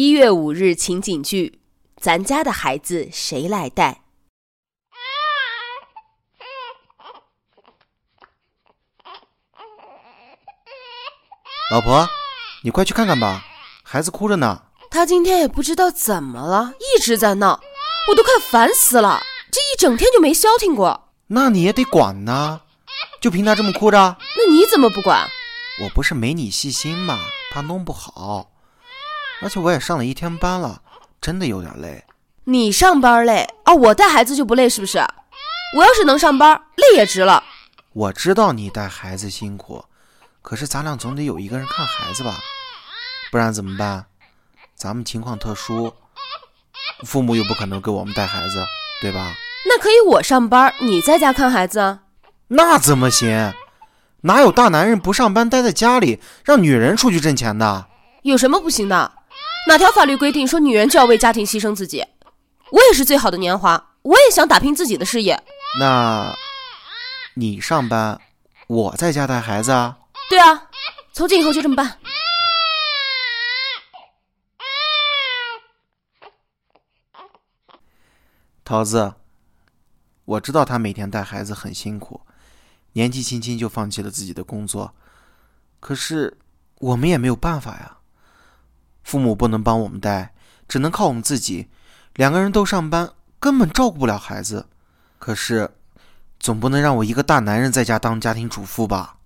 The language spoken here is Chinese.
一月五日情景剧：咱家的孩子谁来带？老婆，你快去看看吧，孩子哭着呢。他今天也不知道怎么了，一直在闹，我都快烦死了。这一整天就没消停过。那你也得管呐，就凭他这么哭着？那你怎么不管？我不是没你细心嘛，怕弄不好。而且我也上了一天班了，真的有点累。你上班累啊？我带孩子就不累是不是？我要是能上班，累也值了。我知道你带孩子辛苦，可是咱俩总得有一个人看孩子吧？不然怎么办？咱们情况特殊，父母又不可能给我们带孩子，对吧？那可以我上班，你在家看孩子啊？那怎么行？哪有大男人不上班待在家里，让女人出去挣钱的？有什么不行的？哪条法律规定说女人就要为家庭牺牲自己？我也是最好的年华，我也想打拼自己的事业。那，你上班，我在家带孩子啊？对啊，从今以后就这么办。桃子，我知道他每天带孩子很辛苦，年纪轻轻就放弃了自己的工作，可是我们也没有办法呀。父母不能帮我们带，只能靠我们自己。两个人都上班，根本照顾不了孩子。可是，总不能让我一个大男人在家当家庭主妇吧？